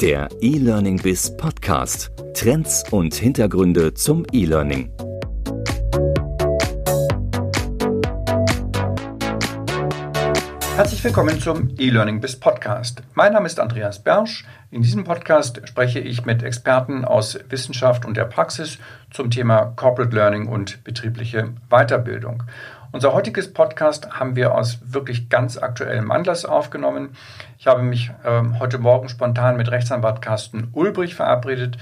Der E-Learning Biz Podcast. Trends und Hintergründe zum E-Learning. Herzlich willkommen zum E-Learning Biz Podcast. Mein Name ist Andreas Bersch. In diesem Podcast spreche ich mit Experten aus Wissenschaft und der Praxis zum Thema Corporate Learning und betriebliche Weiterbildung. Unser heutiges Podcast haben wir aus wirklich ganz aktuellem Anlass aufgenommen. Ich habe mich ähm, heute Morgen spontan mit Rechtsanwalt Carsten Ulbrich verabredet.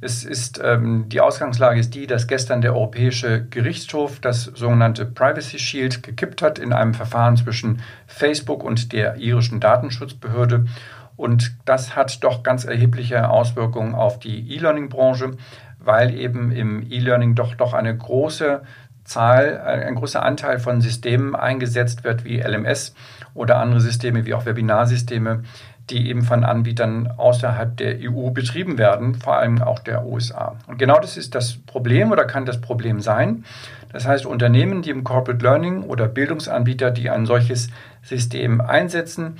Es ist, ähm, die Ausgangslage ist die, dass gestern der Europäische Gerichtshof das sogenannte Privacy Shield gekippt hat in einem Verfahren zwischen Facebook und der irischen Datenschutzbehörde. Und das hat doch ganz erhebliche Auswirkungen auf die E-Learning-Branche, weil eben im E-Learning doch, doch eine große Zahl, ein großer Anteil von Systemen eingesetzt wird, wie LMS oder andere Systeme, wie auch Webinarsysteme, die eben von Anbietern außerhalb der EU betrieben werden, vor allem auch der USA. Und genau das ist das Problem oder kann das Problem sein. Das heißt, Unternehmen, die im Corporate Learning oder Bildungsanbieter, die ein solches System einsetzen,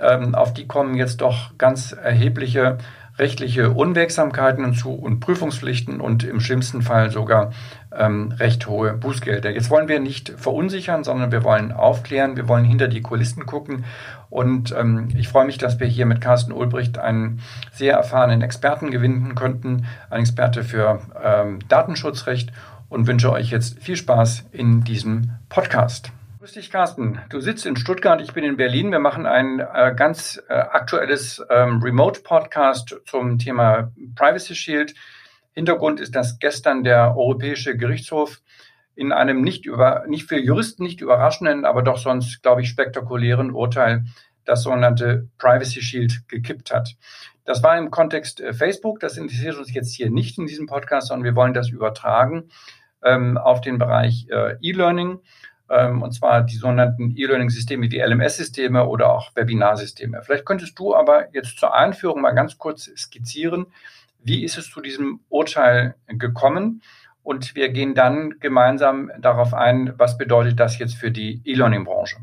ähm, auf die kommen jetzt doch ganz erhebliche rechtliche Unwegsamkeiten zu und Prüfungspflichten und im schlimmsten Fall sogar ähm, recht hohe Bußgelder. Jetzt wollen wir nicht verunsichern, sondern wir wollen aufklären, wir wollen hinter die Kulissen gucken. Und ähm, ich freue mich, dass wir hier mit Carsten Ulbricht einen sehr erfahrenen Experten gewinnen konnten, ein Experte für ähm, Datenschutzrecht und wünsche euch jetzt viel Spaß in diesem Podcast. Grüß dich, Carsten. Du sitzt in Stuttgart, ich bin in Berlin. Wir machen ein äh, ganz äh, aktuelles ähm, Remote-Podcast zum Thema Privacy Shield. Hintergrund ist, dass gestern der Europäische Gerichtshof in einem nicht über, nicht für Juristen nicht überraschenden, aber doch sonst, glaube ich, spektakulären Urteil das sogenannte Privacy Shield gekippt hat. Das war im Kontext äh, Facebook. Das interessiert uns jetzt hier nicht in diesem Podcast, sondern wir wollen das übertragen ähm, auf den Bereich äh, E-Learning ähm, und zwar die sogenannten E-Learning-Systeme wie LMS-Systeme oder auch Webinarsysteme. Vielleicht könntest du aber jetzt zur Einführung mal ganz kurz skizzieren, wie ist es zu diesem Urteil gekommen? Und wir gehen dann gemeinsam darauf ein, was bedeutet das jetzt für die E-Learning-Branche?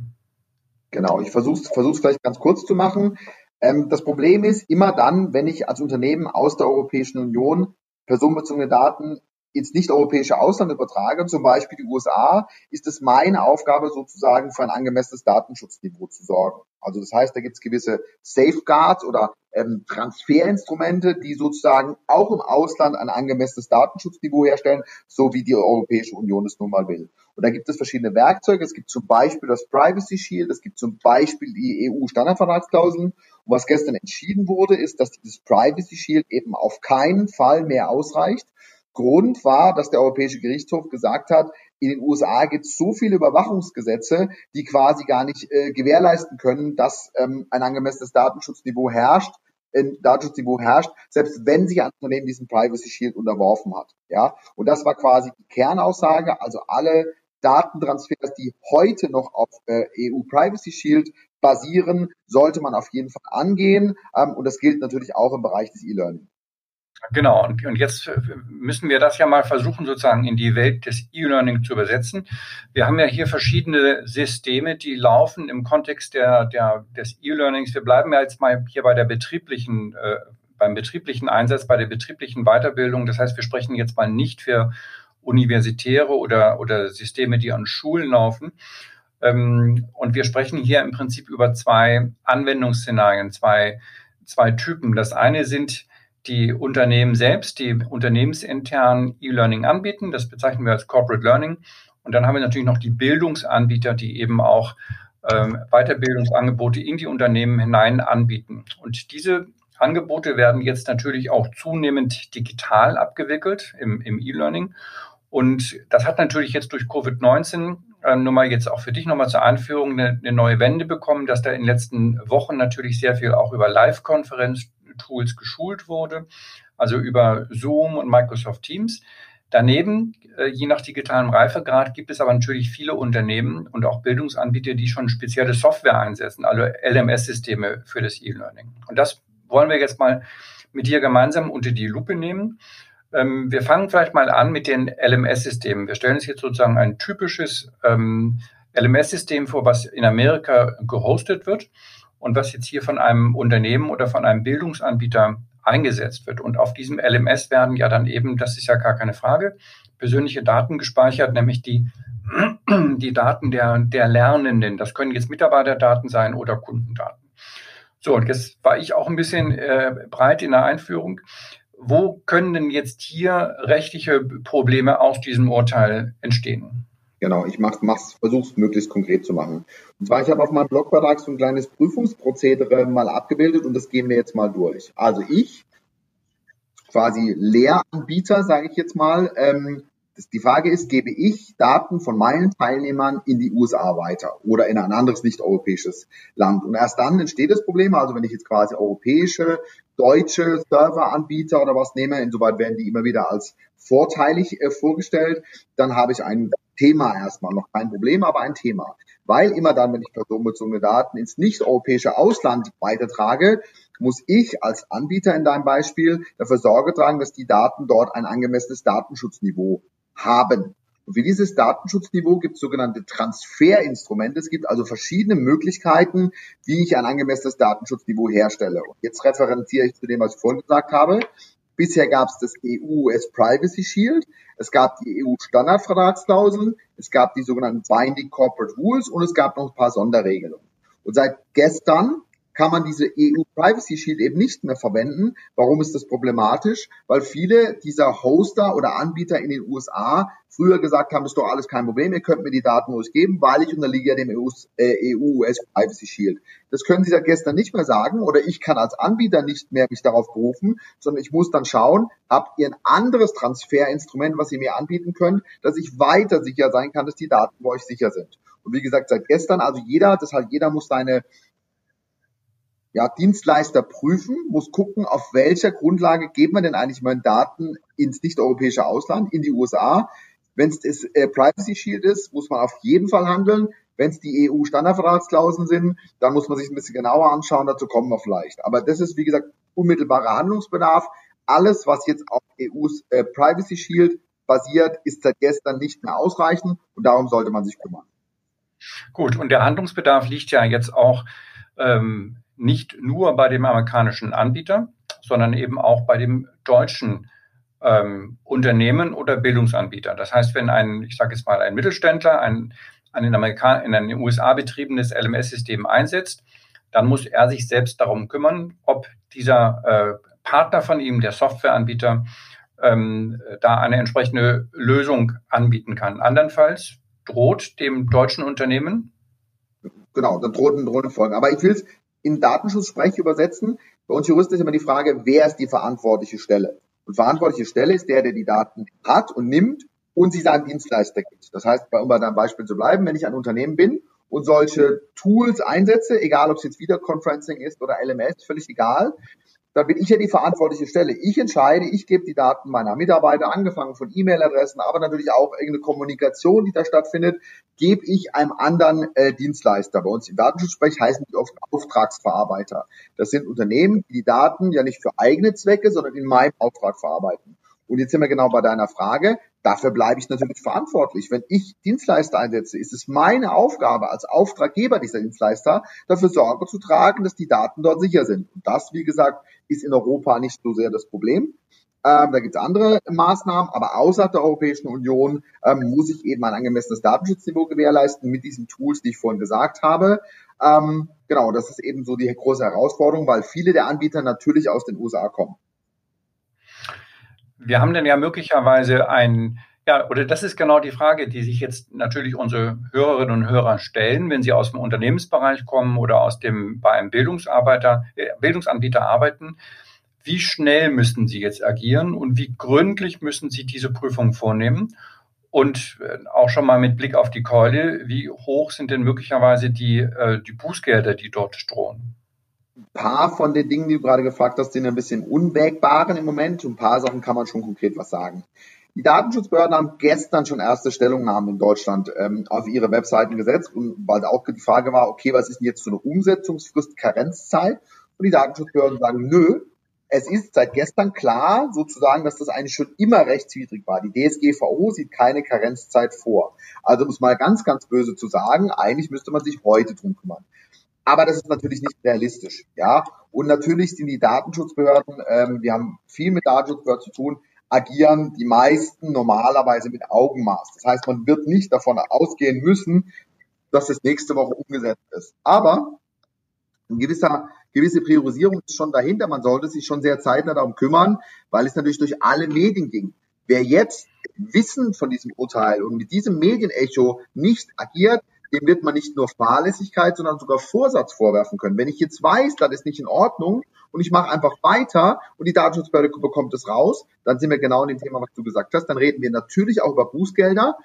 Genau, ich versuche es vielleicht ganz kurz zu machen. Ähm, das Problem ist, immer dann, wenn ich als Unternehmen aus der Europäischen Union personenbezogene Daten ins nicht-europäische Ausland übertrage, zum Beispiel die USA, ist es meine Aufgabe sozusagen für ein angemessenes Datenschutzniveau zu sorgen. Also das heißt, da gibt es gewisse Safeguards oder ähm, Transferinstrumente, die sozusagen auch im Ausland ein angemessenes Datenschutzniveau herstellen, so wie die Europäische Union es nun mal will. Und da gibt es verschiedene Werkzeuge. Es gibt zum Beispiel das Privacy Shield, es gibt zum Beispiel die EU-Standardvertragsklauseln. Und was gestern entschieden wurde, ist, dass dieses Privacy Shield eben auf keinen Fall mehr ausreicht, Grund war, dass der Europäische Gerichtshof gesagt hat, in den USA gibt es so viele Überwachungsgesetze, die quasi gar nicht äh, gewährleisten können, dass ähm, ein angemessenes Datenschutzniveau herrscht, ein Datenschutzniveau herrscht, selbst wenn sich ein Unternehmen diesem Privacy Shield unterworfen hat. Ja, und das war quasi die Kernaussage. Also alle Datentransfers, die heute noch auf äh, EU Privacy Shield basieren, sollte man auf jeden Fall angehen. Ähm, und das gilt natürlich auch im Bereich des E-Learning. Genau, und, und jetzt müssen wir das ja mal versuchen, sozusagen in die Welt des E-Learning zu übersetzen. Wir haben ja hier verschiedene Systeme, die laufen im Kontext der, der, des E-Learnings. Wir bleiben ja jetzt mal hier bei der betrieblichen, äh, beim betrieblichen Einsatz, bei der betrieblichen Weiterbildung. Das heißt, wir sprechen jetzt mal nicht für universitäre oder, oder Systeme, die an Schulen laufen. Ähm, und wir sprechen hier im Prinzip über zwei Anwendungsszenarien, zwei, zwei Typen. Das eine sind die Unternehmen selbst, die unternehmensintern E-Learning anbieten. Das bezeichnen wir als Corporate Learning. Und dann haben wir natürlich noch die Bildungsanbieter, die eben auch ähm, Weiterbildungsangebote in die Unternehmen hinein anbieten. Und diese Angebote werden jetzt natürlich auch zunehmend digital abgewickelt im, im E-Learning. Und das hat natürlich jetzt durch Covid-19 äh, nur mal jetzt auch für dich nochmal zur Einführung eine, eine, neue Wende bekommen, dass da in den letzten Wochen natürlich sehr viel auch über Live-Konferenz Tools geschult wurde, also über Zoom und Microsoft Teams. Daneben, äh, je nach digitalem Reifegrad, gibt es aber natürlich viele Unternehmen und auch Bildungsanbieter, die schon spezielle Software einsetzen, also LMS-Systeme für das E-Learning. Und das wollen wir jetzt mal mit dir gemeinsam unter die Lupe nehmen. Ähm, wir fangen vielleicht mal an mit den LMS-Systemen. Wir stellen uns jetzt sozusagen ein typisches ähm, LMS-System vor, was in Amerika gehostet wird. Und was jetzt hier von einem Unternehmen oder von einem Bildungsanbieter eingesetzt wird. Und auf diesem LMS werden ja dann eben, das ist ja gar keine Frage, persönliche Daten gespeichert, nämlich die, die Daten der, der Lernenden. Das können jetzt Mitarbeiterdaten sein oder Kundendaten. So, und jetzt war ich auch ein bisschen äh, breit in der Einführung. Wo können denn jetzt hier rechtliche Probleme aus diesem Urteil entstehen? Genau, ich mach, mach's, versuch's möglichst konkret zu machen. Und zwar, ich habe auf meinem Blogbeitrag so ein kleines Prüfungsprozedere mal abgebildet und das gehen wir jetzt mal durch. Also ich, quasi Lehranbieter, sage ich jetzt mal, ähm, die Frage ist, gebe ich Daten von meinen Teilnehmern in die USA weiter oder in ein anderes nicht-europäisches Land? Und erst dann entsteht das Problem. Also wenn ich jetzt quasi europäische, deutsche Serveranbieter oder was nehme, insoweit werden die immer wieder als vorteilig äh, vorgestellt, dann habe ich ein Thema erstmal, noch kein Problem, aber ein Thema. Weil immer dann, wenn ich personenbezogene Daten ins nicht-europäische Ausland weitertrage, muss ich als Anbieter in deinem Beispiel dafür Sorge tragen, dass die Daten dort ein angemessenes Datenschutzniveau haben. Und für dieses Datenschutzniveau gibt es sogenannte Transferinstrumente. Es gibt also verschiedene Möglichkeiten, wie ich ein angemessenes Datenschutzniveau herstelle. Und jetzt referenziere ich zu dem, was ich vorhin gesagt habe. Bisher gab es das EU-US Privacy Shield, es gab die EU-Standardvertragsklauseln, es gab die sogenannten Binding Corporate Rules und es gab noch ein paar Sonderregelungen. Und seit gestern kann man diese EU Privacy Shield eben nicht mehr verwenden. Warum ist das problematisch? Weil viele dieser Hoster oder Anbieter in den USA früher gesagt haben, das ist doch alles kein Problem, ihr könnt mir die Daten ruhig geben, weil ich unterliege ja dem EU-US äh, Shield. Das können sie seit gestern nicht mehr sagen oder ich kann als Anbieter nicht mehr mich darauf berufen, sondern ich muss dann schauen, habt ihr ein anderes Transferinstrument, was ihr mir anbieten könnt, dass ich weiter sicher sein kann, dass die Daten bei euch sicher sind. Und wie gesagt, seit gestern, also jeder, das heißt, jeder muss seine ja, Dienstleister prüfen, muss gucken, auf welcher Grundlage geht man denn eigentlich meine Daten ins nicht-europäische Ausland, in die USA. Wenn es das äh, Privacy Shield ist, muss man auf jeden Fall handeln. Wenn es die EU-Standardvertragsklauseln sind, dann muss man sich ein bisschen genauer anschauen, dazu kommen wir vielleicht. Aber das ist, wie gesagt, unmittelbarer Handlungsbedarf. Alles, was jetzt auf EUs äh, Privacy Shield basiert, ist seit gestern nicht mehr ausreichend und darum sollte man sich kümmern. Gut, und der Handlungsbedarf liegt ja jetzt auch ähm, nicht nur bei dem amerikanischen Anbieter, sondern eben auch bei dem deutschen ähm, Unternehmen oder Bildungsanbieter. Das heißt, wenn ein, ich sage jetzt mal, ein Mittelständler ein, ein in, Amerika in den USA betriebenes LMS-System einsetzt, dann muss er sich selbst darum kümmern, ob dieser äh, Partner von ihm, der Softwareanbieter, ähm, da eine entsprechende Lösung anbieten kann. Andernfalls droht dem deutschen Unternehmen Genau, dann droht ein drohende Folgen. Aber ich will es in Datenschutzsprech übersetzen. Bei uns Juristen ist immer die Frage, wer ist die verantwortliche Stelle? Und verantwortliche Stelle ist der, der die Daten hat und nimmt und sie seinem Dienstleister gibt. Das heißt, um bei deinem Beispiel zu bleiben, wenn ich ein Unternehmen bin und solche Tools einsetze, egal ob es jetzt Videoconferencing ist oder LMS, völlig egal, da bin ich ja die verantwortliche Stelle. Ich entscheide, ich gebe die Daten meiner Mitarbeiter, angefangen von E-Mail-Adressen, aber natürlich auch irgendeine Kommunikation, die da stattfindet, gebe ich einem anderen äh, Dienstleister. Bei uns im Datenschutzsprech heißen die oft Auftragsverarbeiter. Das sind Unternehmen, die die Daten ja nicht für eigene Zwecke, sondern in meinem Auftrag verarbeiten. Und jetzt sind wir genau bei deiner Frage. Dafür bleibe ich natürlich verantwortlich. Wenn ich Dienstleister einsetze, ist es meine Aufgabe als Auftraggeber dieser Dienstleister, dafür Sorge zu tragen, dass die Daten dort sicher sind. Und das, wie gesagt, ist in Europa nicht so sehr das Problem. Ähm, da gibt es andere Maßnahmen, aber außerhalb der Europäischen Union ähm, muss ich eben ein angemessenes Datenschutzniveau gewährleisten mit diesen Tools, die ich vorhin gesagt habe. Ähm, genau, das ist eben so die große Herausforderung, weil viele der Anbieter natürlich aus den USA kommen. Wir haben dann ja möglicherweise ein, ja, oder das ist genau die Frage, die sich jetzt natürlich unsere Hörerinnen und Hörer stellen, wenn sie aus dem Unternehmensbereich kommen oder aus dem, bei einem Bildungsarbeiter, äh, Bildungsanbieter arbeiten. Wie schnell müssen sie jetzt agieren und wie gründlich müssen sie diese Prüfung vornehmen? Und äh, auch schon mal mit Blick auf die Keule, wie hoch sind denn möglicherweise die, äh, die Bußgelder, die dort drohen? Ein paar von den Dingen, die du gerade gefragt hast, sind ein bisschen unwägbaren im Moment. Ein paar Sachen kann man schon konkret was sagen. Die Datenschutzbehörden haben gestern schon erste Stellungnahmen in Deutschland ähm, auf ihre Webseiten gesetzt und weil auch die Frage war, okay, was ist denn jetzt so eine Umsetzungsfrist, Karenzzeit? Und die Datenschutzbehörden sagen, nö, es ist seit gestern klar, sozusagen, dass das eigentlich schon immer rechtswidrig war. Die DSGVO sieht keine Karenzzeit vor. Also muss mal ganz, ganz böse zu sagen, eigentlich müsste man sich heute drum kümmern. Aber das ist natürlich nicht realistisch, ja. Und natürlich sind die Datenschutzbehörden, ähm, wir haben viel mit Datenschutzbehörden zu tun, agieren die meisten normalerweise mit Augenmaß. Das heißt, man wird nicht davon ausgehen müssen, dass das nächste Woche umgesetzt ist. Aber ein gewisser, gewisse Priorisierung ist schon dahinter. Man sollte sich schon sehr zeitnah darum kümmern, weil es natürlich durch alle Medien ging. Wer jetzt Wissen von diesem Urteil und mit diesem Medienecho nicht agiert, dem wird man nicht nur Fahrlässigkeit, sondern sogar Vorsatz vorwerfen können. Wenn ich jetzt weiß, das ist nicht in Ordnung und ich mache einfach weiter und die Datenschutzbehörde bekommt es raus, dann sind wir genau in dem Thema, was du gesagt hast. Dann reden wir natürlich auch über Bußgelder.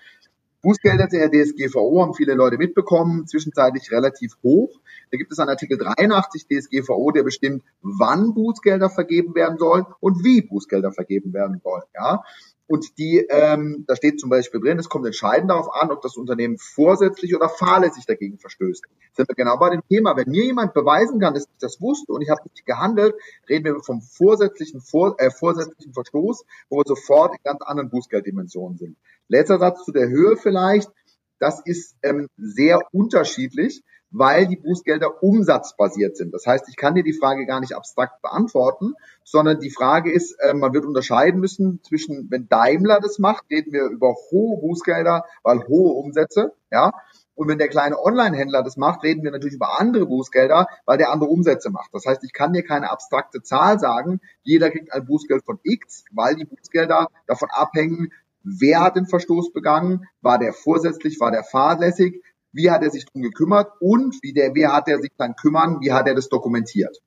Bußgelder der DSGVO haben viele Leute mitbekommen, zwischenzeitlich relativ hoch. Da gibt es einen Artikel 83 DSGVO, der bestimmt, wann Bußgelder vergeben werden sollen und wie Bußgelder vergeben werden sollen. Ja, und die, ähm, da steht zum Beispiel drin, es kommt entscheidend darauf an, ob das Unternehmen vorsätzlich oder fahrlässig dagegen verstößt. Sind wir genau bei dem Thema. Wenn mir jemand beweisen kann, dass ich das wusste und ich habe nicht gehandelt, reden wir vom vorsätzlichen, vor, äh, vorsätzlichen Verstoß, wo wir sofort in ganz anderen Bußgelddimensionen sind. Letzter Satz zu der Höhe vielleicht. Das ist ähm, sehr unterschiedlich weil die Bußgelder umsatzbasiert sind. Das heißt, ich kann dir die Frage gar nicht abstrakt beantworten, sondern die Frage ist, äh, man wird unterscheiden müssen zwischen, wenn Daimler das macht, reden wir über hohe Bußgelder, weil hohe Umsätze, ja. Und wenn der kleine Online-Händler das macht, reden wir natürlich über andere Bußgelder, weil der andere Umsätze macht. Das heißt, ich kann dir keine abstrakte Zahl sagen. Jeder kriegt ein Bußgeld von X, weil die Bußgelder davon abhängen, wer hat den Verstoß begangen, war der vorsätzlich, war der fahrlässig, wie hat er sich darum gekümmert und wie, der, wie hat er sich dann kümmern, wie hat er das dokumentiert.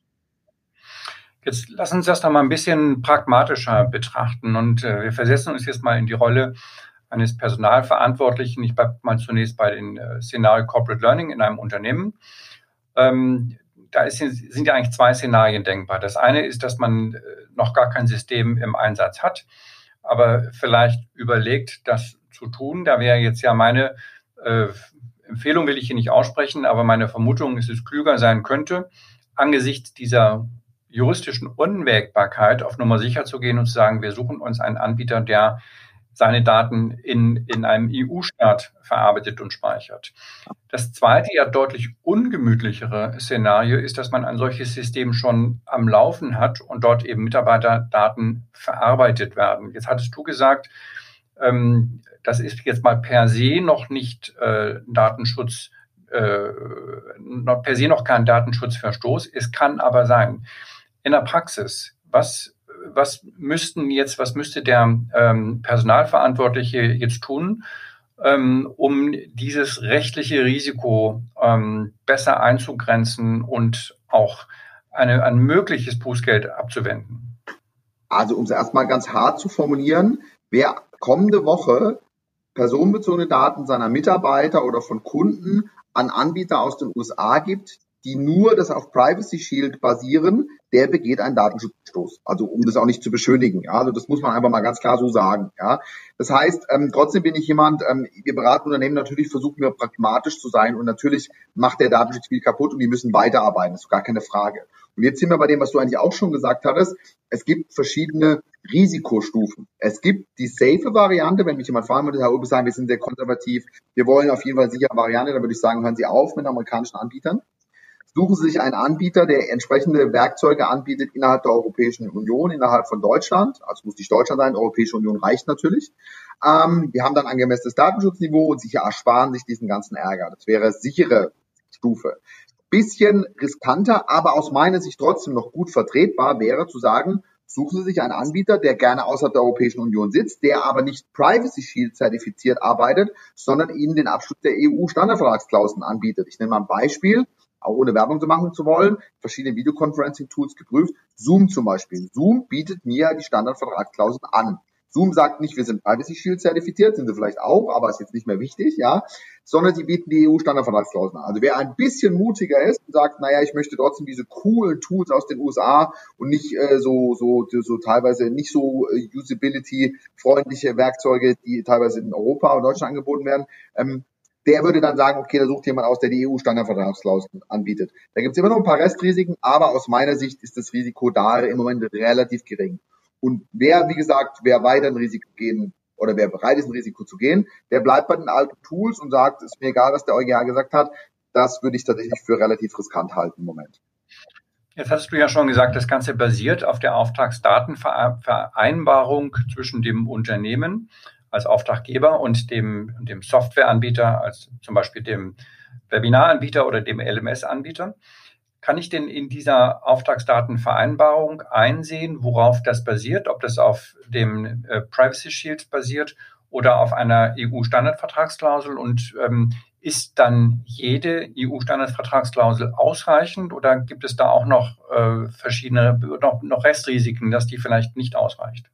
Jetzt lass uns das noch mal ein bisschen pragmatischer betrachten und äh, wir versetzen uns jetzt mal in die Rolle eines Personalverantwortlichen. Ich bleibe mal zunächst bei den äh, Szenario Corporate Learning in einem Unternehmen. Ähm, da ist, sind ja eigentlich zwei Szenarien denkbar. Das eine ist, dass man äh, noch gar kein System im Einsatz hat, aber vielleicht überlegt, das zu tun. Da wäre jetzt ja meine äh, Empfehlung will ich hier nicht aussprechen, aber meine Vermutung ist, es klüger sein könnte, angesichts dieser juristischen Unwägbarkeit auf Nummer sicher zu gehen und zu sagen, wir suchen uns einen Anbieter, der seine Daten in, in einem EU-Staat verarbeitet und speichert. Das zweite, ja deutlich ungemütlichere Szenario ist, dass man ein solches System schon am Laufen hat und dort eben Mitarbeiterdaten verarbeitet werden. Jetzt hattest du gesagt, ähm, das ist jetzt mal per se noch nicht äh, Datenschutz, äh, per se noch kein Datenschutzverstoß. Es kann aber sein. In der Praxis, was, was müssten jetzt, was müsste der ähm, Personalverantwortliche jetzt tun, ähm, um dieses rechtliche Risiko ähm, besser einzugrenzen und auch eine, ein mögliches Bußgeld abzuwenden? Also um es erstmal ganz hart zu formulieren, wer kommende Woche personenbezogene Daten seiner Mitarbeiter oder von Kunden an Anbieter aus den USA gibt, die nur das auf Privacy Shield basieren, der begeht einen Datenschutzstoß. Also um das auch nicht zu beschönigen. Ja, also das muss man einfach mal ganz klar so sagen. Ja, das heißt, ähm, trotzdem bin ich jemand. Ähm, wir beraten Unternehmen natürlich, versuchen wir pragmatisch zu sein und natürlich macht der Datenschutz viel kaputt und die müssen weiterarbeiten. Das ist gar keine Frage. Und jetzt sind wir bei dem, was du eigentlich auch schon gesagt hattest. Es gibt verschiedene Risikostufen. Es gibt die safe Variante, wenn mich jemand fragen würde, Herr Urbis sagen, wir sind sehr konservativ, wir wollen auf jeden Fall sichere Variante, dann würde ich sagen, hören Sie auf mit amerikanischen Anbietern. Suchen Sie sich einen Anbieter, der entsprechende Werkzeuge anbietet innerhalb der Europäischen Union, innerhalb von Deutschland. Also muss nicht Deutschland sein, Europäische Union reicht natürlich. Ähm, wir haben dann angemessenes Datenschutzniveau und Sie ersparen sich diesen ganzen Ärger. Das wäre sichere Stufe bisschen riskanter, aber aus meiner Sicht trotzdem noch gut vertretbar wäre zu sagen, suchen Sie sich einen Anbieter, der gerne außerhalb der Europäischen Union sitzt, der aber nicht Privacy Shield zertifiziert arbeitet, sondern Ihnen den Abschluss der EU-Standardvertragsklauseln anbietet. Ich nenne mal ein Beispiel, auch ohne Werbung zu machen zu wollen, verschiedene Videoconferencing-Tools geprüft. Zoom zum Beispiel. Zoom bietet mir die Standardvertragsklauseln an. Zoom sagt nicht, wir sind Privacy Shield zertifiziert, sind sie vielleicht auch, aber ist jetzt nicht mehr wichtig, ja, sondern sie bieten die EU-Standardvertragsklauseln an. Also wer ein bisschen mutiger ist und sagt, naja, ich möchte trotzdem diese coolen Tools aus den USA und nicht äh, so, so, so teilweise nicht so äh, usability-freundliche Werkzeuge, die teilweise in Europa und Deutschland angeboten werden, ähm, der würde dann sagen, okay, da sucht jemand aus, der die EU-Standardvertragsklauseln anbietet. Da gibt es immer noch ein paar Restrisiken, aber aus meiner Sicht ist das Risiko da im Moment relativ gering. Und wer, wie gesagt, wer weiter ein Risiko gehen oder wer bereit ist, ein Risiko zu gehen, der bleibt bei den alten Tools und sagt, ist mir egal, was der EuGH gesagt hat. das würde ich tatsächlich für relativ riskant halten im Moment. Jetzt hast du ja schon gesagt, das Ganze basiert auf der Auftragsdatenvereinbarung zwischen dem Unternehmen als Auftraggeber und dem, dem Softwareanbieter, als zum Beispiel dem Webinaranbieter oder dem LMS-Anbieter. Kann ich denn in dieser Auftragsdatenvereinbarung einsehen, worauf das basiert, ob das auf dem äh, Privacy Shield basiert oder auf einer EU-Standardvertragsklausel und ähm, ist dann jede EU-Standardvertragsklausel ausreichend oder gibt es da auch noch äh, verschiedene, noch, noch Restrisiken, dass die vielleicht nicht ausreicht?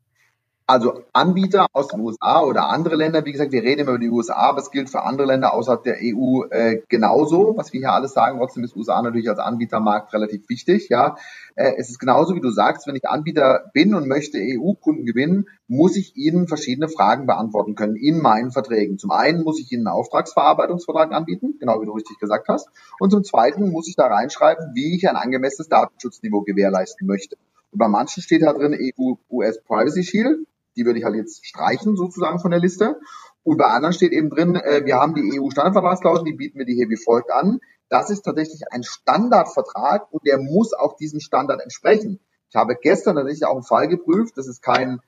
Also Anbieter aus den USA oder andere Länder, wie gesagt, wir reden immer über die USA, aber es gilt für andere Länder außerhalb der EU äh, genauso, was wir hier alles sagen. Trotzdem ist USA natürlich als Anbietermarkt relativ wichtig. Ja, äh, es ist genauso wie du sagst, wenn ich Anbieter bin und möchte EU-Kunden gewinnen, muss ich ihnen verschiedene Fragen beantworten können in meinen Verträgen. Zum einen muss ich ihnen einen Auftragsverarbeitungsvertrag anbieten, genau wie du richtig gesagt hast, und zum zweiten muss ich da reinschreiben, wie ich ein angemessenes Datenschutzniveau gewährleisten möchte. Und bei manchen steht da drin EU-US Privacy Shield die würde ich halt jetzt streichen sozusagen von der Liste. Und bei anderen steht eben drin, äh, wir haben die EU-Standardvertragsklausel, die bieten wir die hier wie folgt an. Das ist tatsächlich ein Standardvertrag und der muss auch diesem Standard entsprechen. Ich habe gestern tatsächlich auch einen Fall geprüft, das ist kein,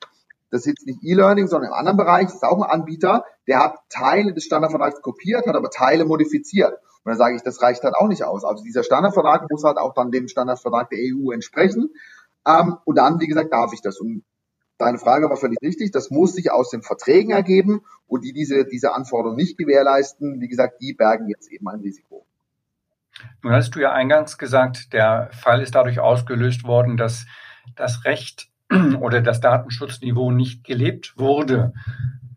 das ist jetzt nicht E-Learning, sondern im anderen Bereich, das ist auch ein Anbieter, der hat Teile des Standardvertrags kopiert, hat aber Teile modifiziert. Und dann sage ich, das reicht halt auch nicht aus. Also dieser Standardvertrag muss halt auch dann dem Standardvertrag der EU entsprechen. Ähm, und dann, wie gesagt, darf ich das. Und Deine Frage war völlig richtig. Das muss sich aus den Verträgen ergeben und die diese, diese Anforderung nicht gewährleisten, wie gesagt, die bergen jetzt eben ein Risiko. Nun hast du ja eingangs gesagt, der Fall ist dadurch ausgelöst worden, dass das Recht oder das Datenschutzniveau nicht gelebt wurde.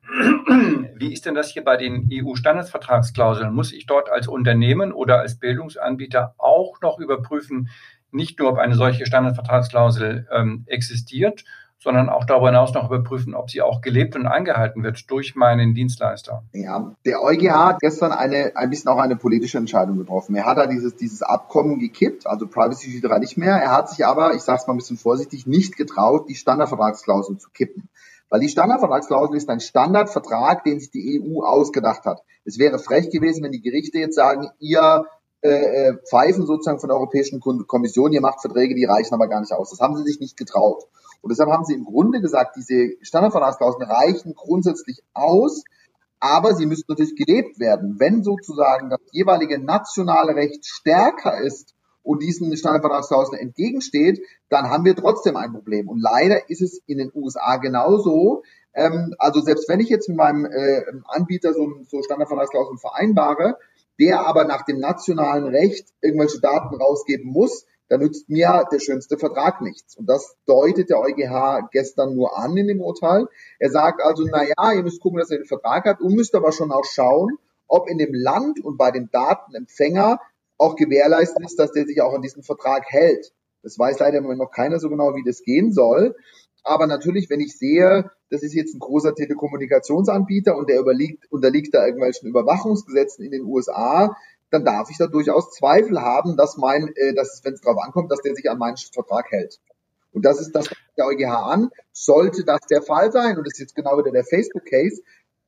Wie ist denn das hier bei den EU-Standardsvertragsklauseln? Muss ich dort als Unternehmen oder als Bildungsanbieter auch noch überprüfen, nicht nur, ob eine solche Standardvertragsklausel ähm, existiert, sondern auch darüber hinaus noch überprüfen, ob sie auch gelebt und eingehalten wird durch meinen Dienstleister. Ja, der EuGH hat gestern eine, ein bisschen auch eine politische Entscheidung getroffen. Er hat da dieses, dieses Abkommen gekippt, also Privacy Shield 3 nicht mehr. Er hat sich aber, ich sage es mal ein bisschen vorsichtig, nicht getraut, die Standardvertragsklausel zu kippen. Weil die Standardvertragsklausel ist ein Standardvertrag, den sich die EU ausgedacht hat. Es wäre frech gewesen, wenn die Gerichte jetzt sagen, ihr äh, äh Pfeifen sozusagen von der Europäischen Kommission, ihr macht Verträge, die reichen aber gar nicht aus. Das haben sie sich nicht getraut. Und deshalb haben sie im Grunde gesagt, diese Standardvertragsklauseln reichen grundsätzlich aus, aber sie müssen natürlich gelebt werden. Wenn sozusagen das jeweilige nationale Recht stärker ist und diesen Standardvertragsklauseln entgegensteht, dann haben wir trotzdem ein Problem. Und leider ist es in den USA genauso. Ähm, also selbst wenn ich jetzt mit meinem äh, Anbieter so, so Standardvertragsklauseln vereinbare, der aber nach dem nationalen Recht irgendwelche Daten rausgeben muss, da nützt mir der schönste Vertrag nichts. Und das deutet der EuGH gestern nur an in dem Urteil. Er sagt also, na ja, ihr müsst gucken, dass ihr den Vertrag habt und müsst aber schon auch schauen, ob in dem Land und bei dem Datenempfänger auch gewährleistet ist, dass der sich auch an diesen Vertrag hält. Das weiß leider im Moment noch keiner so genau, wie das gehen soll. Aber natürlich, wenn ich sehe, das ist jetzt ein großer Telekommunikationsanbieter und der überliegt, unterliegt da irgendwelchen Überwachungsgesetzen in den USA, dann darf ich da durchaus Zweifel haben, dass mein, äh, dass wenn es darauf ankommt, dass der sich an meinen Vertrag hält. Und das ist das der EuGH an. Sollte das der Fall sein, und das ist jetzt genau wieder der Facebook-Case,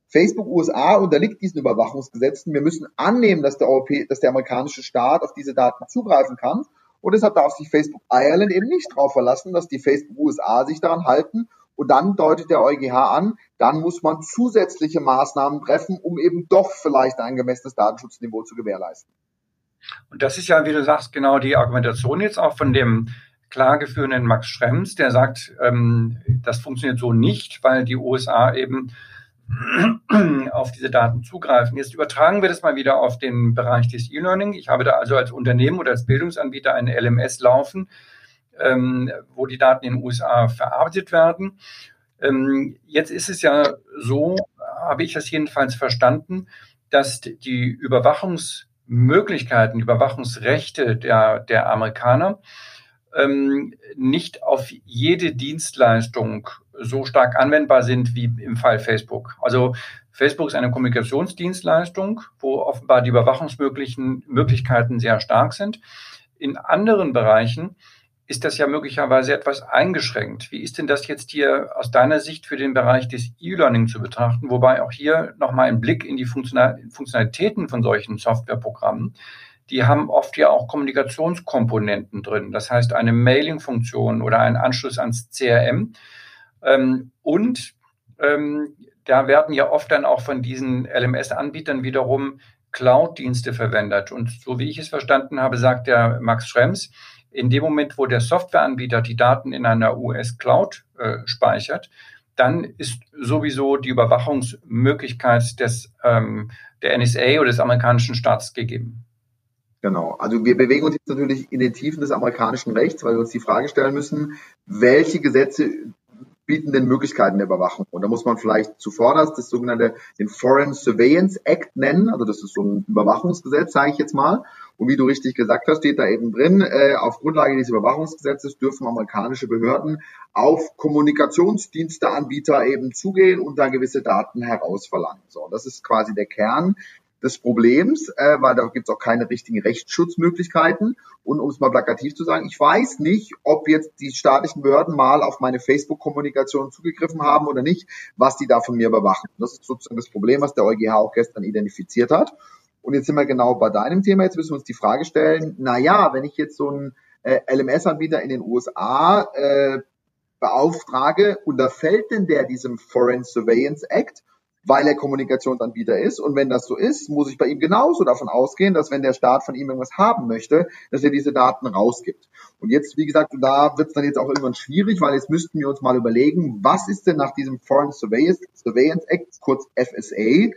Facebook USA unterliegt diesen Überwachungsgesetzen. Wir müssen annehmen, dass der, Europä dass der amerikanische Staat auf diese Daten zugreifen kann. Und deshalb darf sich Facebook Ireland eben nicht darauf verlassen, dass die Facebook USA sich daran halten und dann deutet der EuGH an, dann muss man zusätzliche Maßnahmen treffen, um eben doch vielleicht ein gemessenes Datenschutzniveau zu gewährleisten. Und das ist ja, wie du sagst, genau die Argumentation jetzt auch von dem klageführenden Max Schrems, der sagt, ähm, das funktioniert so nicht, weil die USA eben auf diese Daten zugreifen. Jetzt übertragen wir das mal wieder auf den Bereich des E-Learning. Ich habe da also als Unternehmen oder als Bildungsanbieter einen LMS laufen, ähm, wo die Daten in den USA verarbeitet werden. Ähm, jetzt ist es ja so, habe ich das jedenfalls verstanden, dass die Überwachungsmöglichkeiten, Überwachungsrechte der, der Amerikaner ähm, nicht auf jede Dienstleistung so stark anwendbar sind wie im Fall Facebook. Also Facebook ist eine Kommunikationsdienstleistung, wo offenbar die Überwachungsmöglichkeiten sehr stark sind. In anderen Bereichen ist das ja möglicherweise etwas eingeschränkt. Wie ist denn das jetzt hier aus deiner Sicht für den Bereich des E-Learning zu betrachten? Wobei auch hier nochmal ein Blick in die Funktionalitäten von solchen Softwareprogrammen. die haben oft ja auch Kommunikationskomponenten drin. Das heißt, eine Mailing-Funktion oder einen Anschluss ans CRM. Ähm, und ähm, da werden ja oft dann auch von diesen LMS-Anbietern wiederum Cloud-Dienste verwendet. Und so wie ich es verstanden habe, sagt der Max Schrems, in dem Moment, wo der Softwareanbieter die Daten in einer US-Cloud äh, speichert, dann ist sowieso die Überwachungsmöglichkeit des, ähm, der NSA oder des amerikanischen Staats gegeben. Genau. Also wir bewegen uns jetzt natürlich in den Tiefen des amerikanischen Rechts, weil wir uns die Frage stellen müssen, welche Gesetze bieten denn Möglichkeiten der Überwachung. Und da muss man vielleicht zuvorderst das sogenannte den Foreign Surveillance Act nennen. Also das ist so ein Überwachungsgesetz, sage ich jetzt mal. Und wie du richtig gesagt hast, steht da eben drin, äh, auf Grundlage dieses Überwachungsgesetzes dürfen amerikanische Behörden auf Kommunikationsdiensteanbieter eben zugehen und da gewisse Daten herausverlangen. So, das ist quasi der Kern des Problems, äh, weil da gibt es auch keine richtigen Rechtsschutzmöglichkeiten. Und um es mal plakativ zu sagen, ich weiß nicht, ob jetzt die staatlichen Behörden mal auf meine Facebook-Kommunikation zugegriffen haben oder nicht, was die da von mir überwachen. Das ist sozusagen das Problem, was der EuGH auch gestern identifiziert hat. Und jetzt sind wir genau bei deinem Thema. Jetzt müssen wir uns die Frage stellen, na ja, wenn ich jetzt so einen äh, LMS-Anbieter in den USA äh, beauftrage, unterfällt denn der diesem Foreign Surveillance Act? Weil er Kommunikationsanbieter ist. Und wenn das so ist, muss ich bei ihm genauso davon ausgehen, dass wenn der Staat von ihm irgendwas haben möchte, dass er diese Daten rausgibt. Und jetzt, wie gesagt, da wird es dann jetzt auch irgendwann schwierig, weil jetzt müssten wir uns mal überlegen, was ist denn nach diesem Foreign Surveillance, Act, kurz FSA,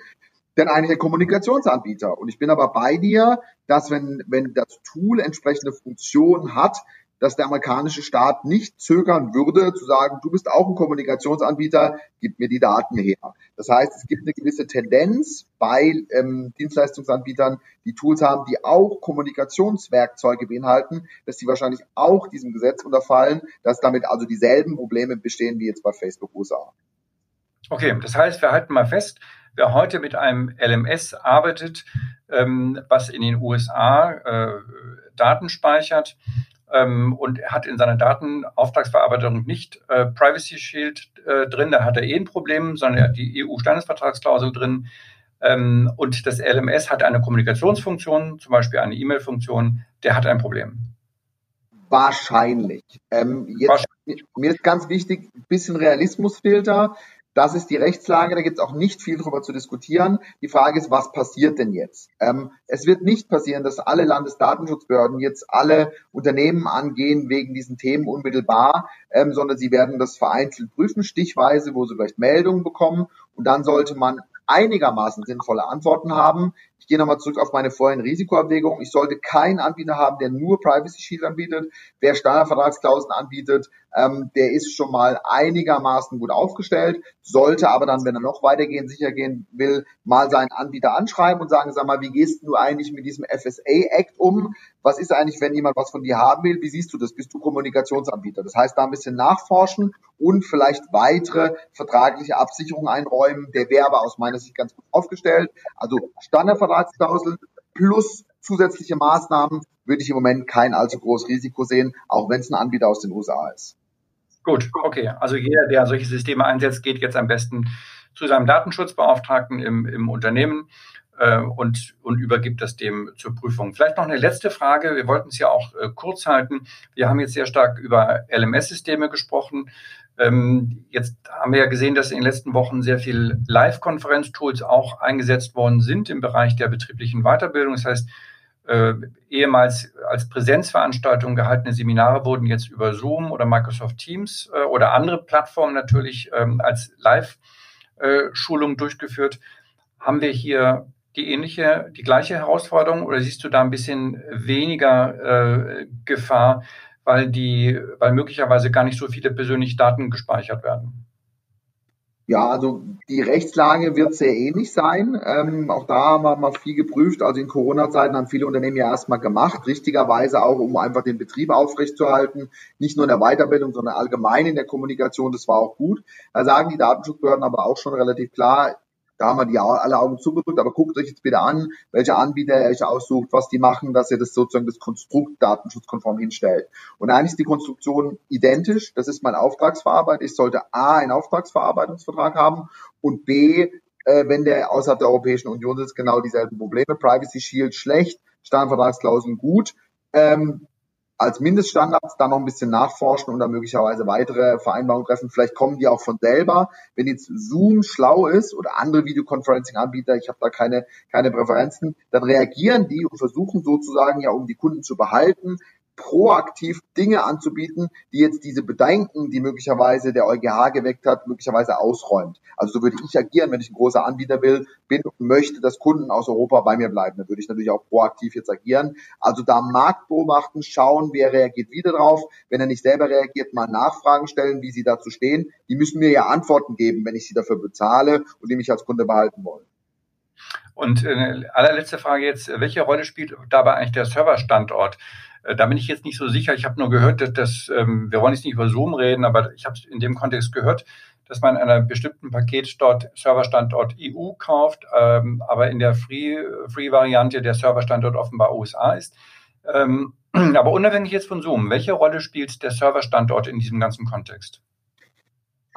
denn eigentlich ein Kommunikationsanbieter. Und ich bin aber bei dir, dass wenn, wenn das Tool entsprechende Funktionen hat, dass der amerikanische Staat nicht zögern würde, zu sagen, du bist auch ein Kommunikationsanbieter, gib mir die Daten her. Das heißt, es gibt eine gewisse Tendenz bei ähm, Dienstleistungsanbietern, die Tools haben, die auch Kommunikationswerkzeuge beinhalten, dass die wahrscheinlich auch diesem Gesetz unterfallen, dass damit also dieselben Probleme bestehen wie jetzt bei Facebook USA. Okay, das heißt, wir halten mal fest, wer heute mit einem LMS arbeitet, ähm, was in den USA äh, Daten speichert, ähm, und hat in seiner Datenauftragsverarbeitung nicht äh, Privacy Shield äh, drin, da hat er eh ein Problem, sondern er hat die EU-Standesvertragsklausel drin. Ähm, und das LMS hat eine Kommunikationsfunktion, zum Beispiel eine E-Mail-Funktion, der hat ein Problem. Wahrscheinlich. Ähm, jetzt, Wahrscheinlich. Mir ist ganz wichtig, ein bisschen Realismusfilter. Das ist die Rechtslage, da gibt es auch nicht viel drüber zu diskutieren. Die Frage ist, was passiert denn jetzt? Ähm, es wird nicht passieren, dass alle Landesdatenschutzbehörden jetzt alle Unternehmen angehen wegen diesen Themen unmittelbar, ähm, sondern sie werden das vereinzelt prüfen, stichweise, wo sie vielleicht Meldungen bekommen. Und dann sollte man einigermaßen sinnvolle Antworten haben. Ich gehe nochmal zurück auf meine vorhin Risikoabwägung. Ich sollte keinen Anbieter haben, der nur Privacy Shield anbietet. Wer Standardvertragsklauseln anbietet, ähm, der ist schon mal einigermaßen gut aufgestellt, sollte aber dann, wenn er noch weitergehen, sicher gehen will, mal seinen Anbieter anschreiben und sagen, sag mal, wie gehst du eigentlich mit diesem FSA-Act um? Was ist eigentlich, wenn jemand was von dir haben will? Wie siehst du das? Bist du Kommunikationsanbieter? Das heißt, da ein bisschen nachforschen und vielleicht weitere vertragliche Absicherungen einräumen. Der wäre aber aus meiner Sicht ganz gut aufgestellt. Also Standardvertragsklausel plus zusätzliche Maßnahmen würde ich im Moment kein allzu großes Risiko sehen, auch wenn es ein Anbieter aus den USA ist. Gut, okay. Also jeder, der solche Systeme einsetzt, geht jetzt am besten zu seinem Datenschutzbeauftragten im, im Unternehmen und, und übergibt das dem zur Prüfung. Vielleicht noch eine letzte Frage. Wir wollten es ja auch äh, kurz halten. Wir haben jetzt sehr stark über LMS-Systeme gesprochen. Ähm, jetzt haben wir ja gesehen, dass in den letzten Wochen sehr viel Live-Konferenz-Tools auch eingesetzt worden sind im Bereich der betrieblichen Weiterbildung. Das heißt, äh, ehemals als Präsenzveranstaltung gehaltene Seminare wurden jetzt über Zoom oder Microsoft Teams äh, oder andere Plattformen natürlich ähm, als Live-Schulung äh, durchgeführt. Haben wir hier die ähnliche, die gleiche Herausforderung oder siehst du da ein bisschen weniger äh, Gefahr, weil die, weil möglicherweise gar nicht so viele persönliche Daten gespeichert werden? Ja, also die Rechtslage wird sehr ähnlich sein. Ähm, auch da haben wir mal viel geprüft. Also in Corona-Zeiten haben viele Unternehmen ja erstmal gemacht, richtigerweise auch, um einfach den Betrieb aufrechtzuerhalten. Nicht nur in der Weiterbildung, sondern allgemein in der Kommunikation. Das war auch gut. Da sagen die Datenschutzbehörden aber auch schon relativ klar, da haben wir die alle Augen zugedrückt, aber guckt euch jetzt bitte an, welche Anbieter ihr euch aussucht, was die machen, dass ihr das sozusagen das Konstrukt datenschutzkonform hinstellt. Und eigentlich ist die Konstruktion identisch. Das ist mein Auftragsverarbeiter. Ich sollte A, einen Auftragsverarbeitungsvertrag haben und B, äh, wenn der außerhalb der Europäischen Union sitzt, genau dieselben Probleme. Privacy Shield schlecht, Standardvertragsklauseln gut. Ähm, als Mindeststandards dann noch ein bisschen nachforschen und dann möglicherweise weitere Vereinbarungen treffen. Vielleicht kommen die auch von selber. Wenn jetzt Zoom schlau ist oder andere Videoconferencing-Anbieter, ich habe da keine, keine Präferenzen, dann reagieren die und versuchen sozusagen ja, um die Kunden zu behalten, proaktiv Dinge anzubieten, die jetzt diese Bedenken, die möglicherweise der EuGH geweckt hat, möglicherweise ausräumt. Also so würde ich agieren, wenn ich ein großer Anbieter will, bin und möchte, dass Kunden aus Europa bei mir bleiben. Dann würde ich natürlich auch proaktiv jetzt agieren. Also da Markt beobachten, schauen, wer reagiert wieder drauf. Wenn er nicht selber reagiert, mal Nachfragen stellen, wie sie dazu stehen. Die müssen mir ja Antworten geben, wenn ich sie dafür bezahle und die mich als Kunde behalten wollen. Und äh, allerletzte Frage jetzt, welche Rolle spielt dabei eigentlich der Serverstandort? Äh, da bin ich jetzt nicht so sicher. Ich habe nur gehört, dass das, ähm, wir wollen jetzt nicht über Zoom reden, aber ich habe es in dem Kontext gehört, dass man in einem bestimmten Paket dort Serverstandort EU kauft, ähm, aber in der Free-Variante Free der Serverstandort offenbar USA ist. Ähm, aber unabhängig jetzt von Zoom, welche Rolle spielt der Serverstandort in diesem ganzen Kontext?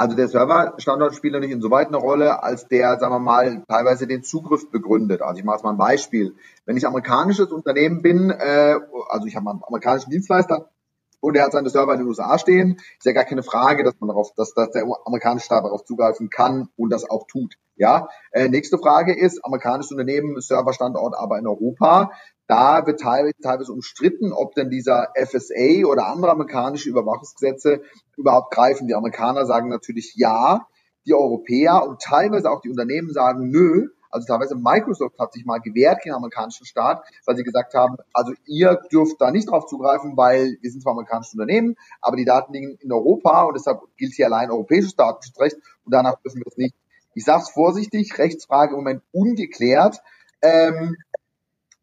Also der Serverstandort spielt natürlich insoweit eine Rolle, als der, sagen wir mal, teilweise den Zugriff begründet. Also ich mache jetzt mal ein Beispiel. Wenn ich amerikanisches Unternehmen bin, äh, also ich habe einen amerikanischen Dienstleister und er hat seine Server in den USA stehen, ist ja gar keine Frage, dass man darauf, dass, dass der amerikanische Staat darauf zugreifen kann und das auch tut. Ja. Äh, nächste Frage ist, amerikanisches Unternehmen, Serverstandort aber in Europa. Da wird teilweise, teilweise umstritten, ob denn dieser FSA oder andere amerikanische Überwachungsgesetze überhaupt greifen. Die Amerikaner sagen natürlich ja, die Europäer und teilweise auch die Unternehmen sagen nö. Also teilweise Microsoft hat sich mal gewehrt gegen den amerikanischen Staat, weil sie gesagt haben, also ihr dürft da nicht drauf zugreifen, weil wir sind zwar amerikanische Unternehmen, aber die Daten liegen in Europa und deshalb gilt hier allein europäisches Datenschutzrecht und danach dürfen wir es nicht. Ich sage es vorsichtig, Rechtsfrage im Moment ungeklärt. Ähm,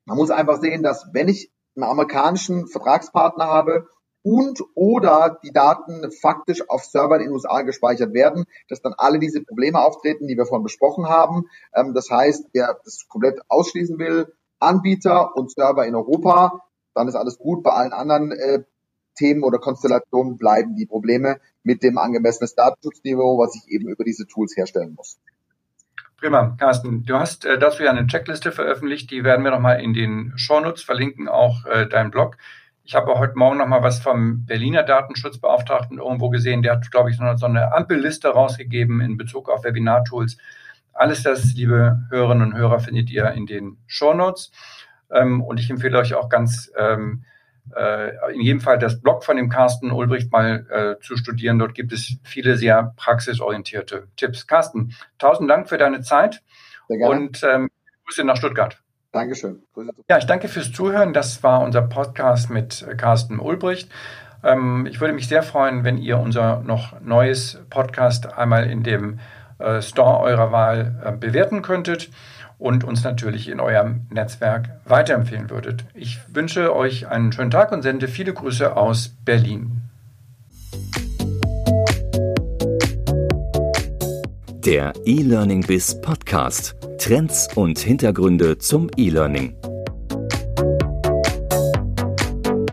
man muss einfach sehen, dass wenn ich einen amerikanischen Vertragspartner habe und oder die Daten faktisch auf Servern in den USA gespeichert werden, dass dann alle diese Probleme auftreten, die wir vorhin besprochen haben. Ähm, das heißt, wer das komplett ausschließen will, Anbieter und Server in Europa, dann ist alles gut. Bei allen anderen äh, Themen oder Konstellationen bleiben die Probleme mit dem angemessenen Datenschutzniveau, was ich eben über diese Tools herstellen muss. Prima, Carsten. Du hast äh, dazu ja eine Checkliste veröffentlicht, die werden wir nochmal in den Shownotes verlinken, auch äh, dein Blog. Ich habe heute Morgen nochmal was vom Berliner Datenschutzbeauftragten irgendwo gesehen. Der hat, glaube ich, so eine Ampelliste rausgegeben in Bezug auf Webinar-Tools. Alles das, liebe Hörerinnen und Hörer, findet ihr in den Shownotes. Ähm, und ich empfehle euch auch ganz ähm, äh, in jedem Fall das Blog von dem Carsten Ulbricht mal äh, zu studieren. Dort gibt es viele sehr praxisorientierte Tipps. Carsten, tausend Dank für deine Zeit und ähm, Grüße nach Stuttgart. Dankeschön. Ja, ich danke fürs Zuhören. Das war unser Podcast mit äh, Carsten Ulbricht. Ähm, ich würde mich sehr freuen, wenn ihr unser noch neues Podcast einmal in dem äh, Store eurer Wahl äh, bewerten könntet und uns natürlich in eurem Netzwerk weiterempfehlen würdet. Ich wünsche euch einen schönen Tag und sende viele Grüße aus Berlin. Der E-Learning Biz Podcast. Trends und Hintergründe zum E-Learning.